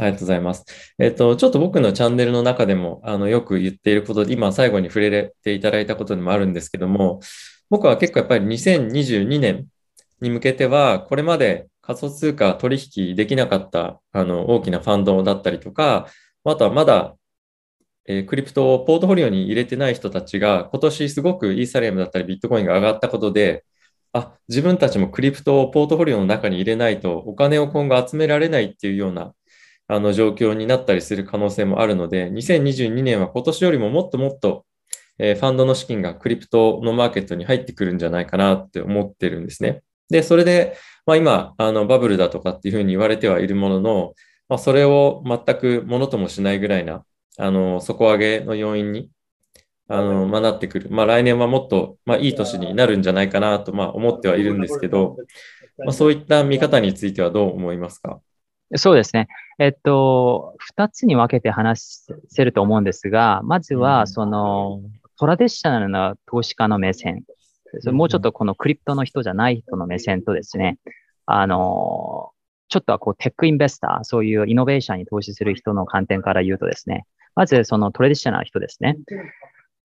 ありがとうございます。えっと、ちょっと僕のチャンネルの中でも、あの、よく言っていることで、今最後に触れれていただいたことでもあるんですけども、僕は結構やっぱり2022年に向けては、これまで仮想通貨取引できなかったあの大きなファンドだったりとか、あとはまだ、えー、クリプトをポートフォリオに入れてない人たちが、今年すごくイーサリアムだったりビットコインが上がったことで、あ、自分たちもクリプトをポートフォリオの中に入れないとお金を今後集められないっていうようなあの状況になったりする可能性もあるので、2022年は今年よりももっともっと、えー、ファンドの資金がクリプトのマーケットに入ってくるんじゃないかなって思ってるんですね。で、それで、まあ、今、あのバブルだとかっていうふうに言われてはいるものの、まあ、それを全くものともしないぐらいな、あの、底上げの要因に、あの、まあ、なってくる。まあ、来年はもっと、まあ、いい年になるんじゃないかなと、まあ、思ってはいるんですけど、まあ、そういった見方についてはどう思いますか？そうですね。えっと、二つに分けて話せると思うんですが、まずは、その、トラディショナルな投資家の目線。もうちょっとこのクリプトの人じゃない人の目線とですね、あの、ちょっとはこうテックインベスター、そういうイノベーションに投資する人の観点から言うとですね、まずそのトレディショナルな人ですね。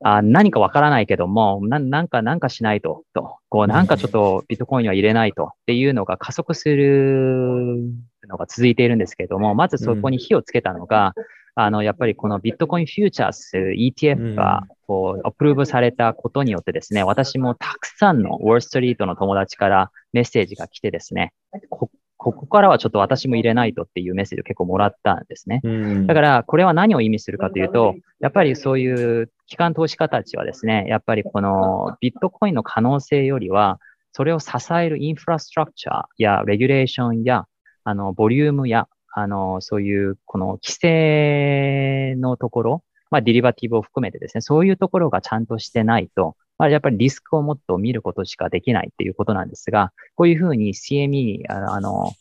あ何かわからないけどもな、なんか、なんかしないと、と、こう、なんかちょっとビットコインは入れないと。っていうのが加速するのが続いているんですけども、まずそこに火をつけたのが、あの、やっぱりこのビットコインフューチャース ETF が、こう、アプローブされたことによってですね、私もたくさんのウォールストリートの友達からメッセージが来てですね、こここからはちょっと私も入れないとっていうメッセージを結構もらったんですね。だから、これは何を意味するかというと、やっぱりそういう機関投資家たちはですね、やっぱりこのビットコインの可能性よりは、それを支えるインフラストラクチャーやレギュレーションや、あの、ボリュームやあの、そういう、この規制のところ、まあ、ディリバティブを含めてですね、そういうところがちゃんとしてないと、まあ、やっぱりリスクをもっと見ることしかできないっていうことなんですが、こういうふうに CME、あの、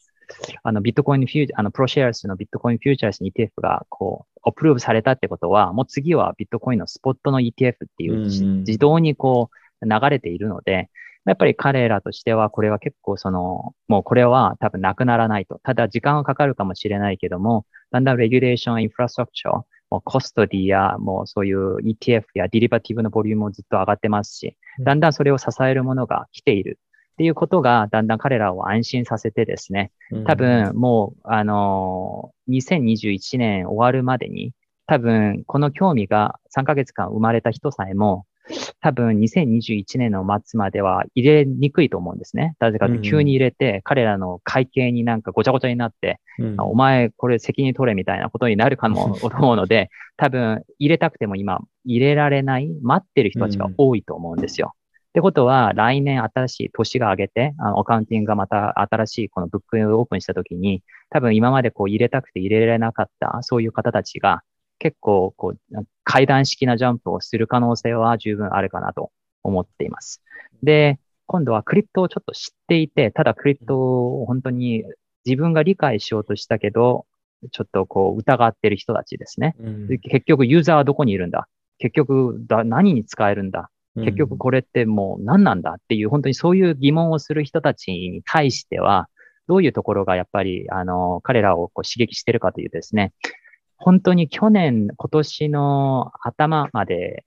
あの、ビットコインフューチャー、あの、プロシェアスのビットコインフューチャース ETF が、こう、アプローブされたってことは、もう次はビットコインのスポットの ETF っていう、自動にこう、流れているので、やっぱり彼らとしては、これは結構その、もうこれは多分なくならないと。ただ時間はかかるかもしれないけども、だんだんレギュレーション、インフラストラクチャー、もうコストディや、もうそういう ETF やディリバティブのボリュームもずっと上がってますし、だんだんそれを支えるものが来ている。っていうことが、だんだん彼らを安心させてですね、多分もう、あの2021年終わるまでに、多分この興味が3ヶ月間生まれた人さえも、多分2021年の末までは入れにくいと思うんですね。なぜかって急に入れて、彼らの会計になんかごちゃごちゃになって、うん、お前これ責任取れみたいなことになるかも 思うので、多分入れたくても今入れられない、待ってる人たちが多いと思うんですよ。ってことは、来年新しい年が上げて、あのアカウンティングがまた新しいこのブックオープンしたときに、多分今までこう入れたくて入れられなかった、そういう方たちが、結構、こう、階段式なジャンプをする可能性は十分あるかなと思っています。で、今度はクリプトをちょっと知っていて、ただクリプトを本当に自分が理解しようとしたけど、ちょっとこう疑ってる人たちですね。うん、結局ユーザーはどこにいるんだ？結局だ何に使えるんだ？結局これってもう何なんだっていう、本当にそういう疑問をする人たちに対しては、どういうところがやっぱり、あの、彼らをこう刺激してるかというとですね、本当に去年、今年の頭まで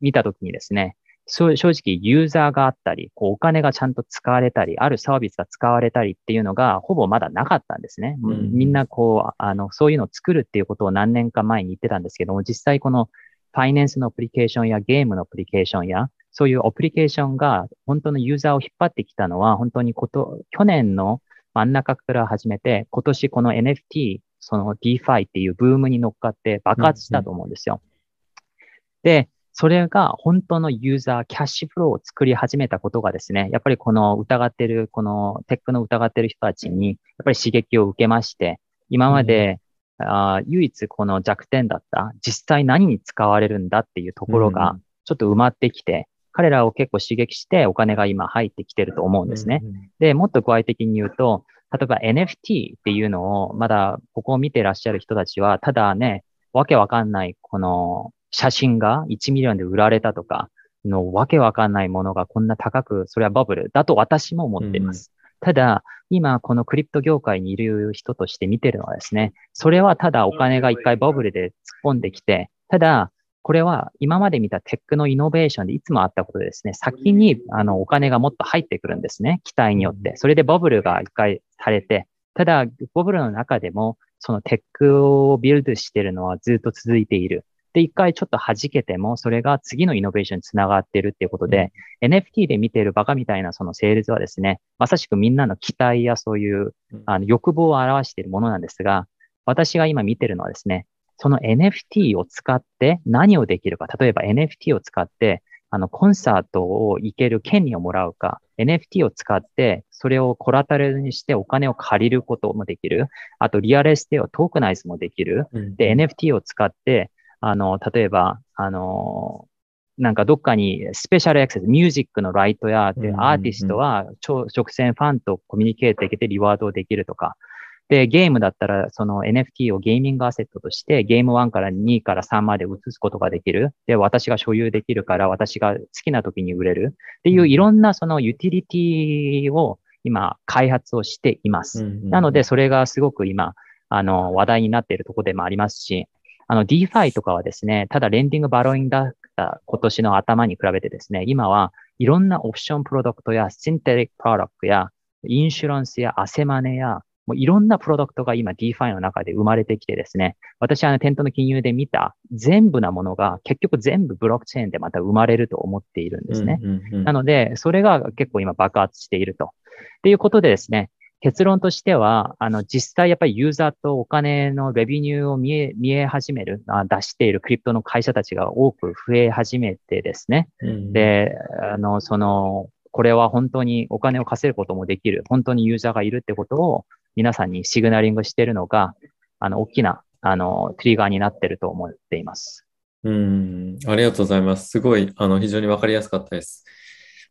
見たときにですね、正直ユーザーがあったり、こうお金がちゃんと使われたり、あるサービスが使われたりっていうのがほぼまだなかったんですね。うん、みんなこう、あの、そういうのを作るっていうことを何年か前に言ってたんですけども、実際このファイナンスのアプリケーションやゲームのアプリケーションや、そういうアプリケーションが本当のユーザーを引っ張ってきたのは、本当にこと、去年の真ん中から始めて、今年この NFT その DeFi っていうブームに乗っかって爆発したと思うんですよ。うんうん、で、それが本当のユーザー、キャッシュフローを作り始めたことがですね、やっぱりこの疑ってる、このテックの疑ってる人たちに、やっぱり刺激を受けまして、今まで、うん、あ唯一この弱点だった、実際何に使われるんだっていうところが、ちょっと埋まってきて、彼らを結構刺激してお金が今入ってきてると思うんですね。で、もっと具合的に言うと、例えば NFT っていうのを、まだここを見てらっしゃる人たちは、ただね、わけわかんない、この写真が1ミリオンで売られたとか、のわけわかんないものがこんな高く、それはバブルだと私も思っています。ただ、今、このクリプト業界にいる人として見てるのはですね、それはただお金が一回バブルで突っ込んできて、ただ、これは今まで見たテックのイノベーションでいつもあったことでですね、先にあのお金がもっと入ってくるんですね、期待によって。それでバブルが一回されて、ただ、バブルの中でも、そのテックをビルドしてるのはずっと続いている。で、一回ちょっと弾けても、それが次のイノベーションにつながってるっていうことで、うん、NFT で見てるバカみたいなそのセールスはですね、まさしくみんなの期待やそういうあの欲望を表しているものなんですが、私が今見てるのはですね、その NFT を使って何をできるか。例えば NFT を使って、あの、コンサートを行ける権利をもらうか、NFT を使って、それをコラタルにしてお金を借りることもできる。あと、リアルエステをトークナイズもできる。で、NFT を使って、あの、例えば、あの、なんかどっかにスペシャルアクセス、ミュージックのライトや、アーティストは直線ファンとコミュニケートできてリワードをできるとか、で、ゲームだったら、その NFT をゲーミングアセットとして、ゲーム1から2から3まで移すことができる。で、私が所有できるから、私が好きな時に売れる。っていういろんなそのユーティリティを今、開発をしています。なので、それがすごく今、あの、話題になっているところでもありますし、あの、DeFi とかはですね、ただレンディングバロインだった今年の頭に比べてですね、今はいろんなオプションプロダクトやシンテリックプロダクトやインシュランスやアセマネやもういろんなプロダクトが今 DeFi の中で生まれてきてですね、私はあの店頭の金融で見た全部なものが結局全部ブロックチェーンでまた生まれると思っているんですね。なので、それが結構今爆発していると。っていうことでですね、結論としては、あの、実際やっぱりユーザーとお金のレビニューを見え、見え始める、あ出しているクリプトの会社たちが多く増え始めてですね。うん、で、あの、その、これは本当にお金を稼ぐこともできる、本当にユーザーがいるってことを皆さんにシグナリングしているのが、あの、大きな、あの、トリガーになっていると思っています。うん、ありがとうございます。すごい、あの、非常にわかりやすかったです。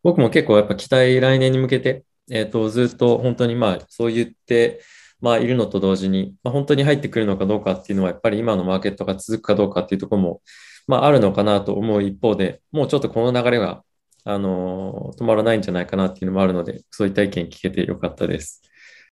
僕も結構やっぱ期待来年に向けて、えっ、ー、と、ずっと本当にまあ、そう言って、まあ、いるのと同時に、まあ、本当に入ってくるのかどうかっていうのは、やっぱり今のマーケットが続くかどうかっていうところも、まあ、あるのかなと思う一方で、もうちょっとこの流れが、あのー、止まらないんじゃないかなっていうのもあるので、そういった意見聞けてよかったです。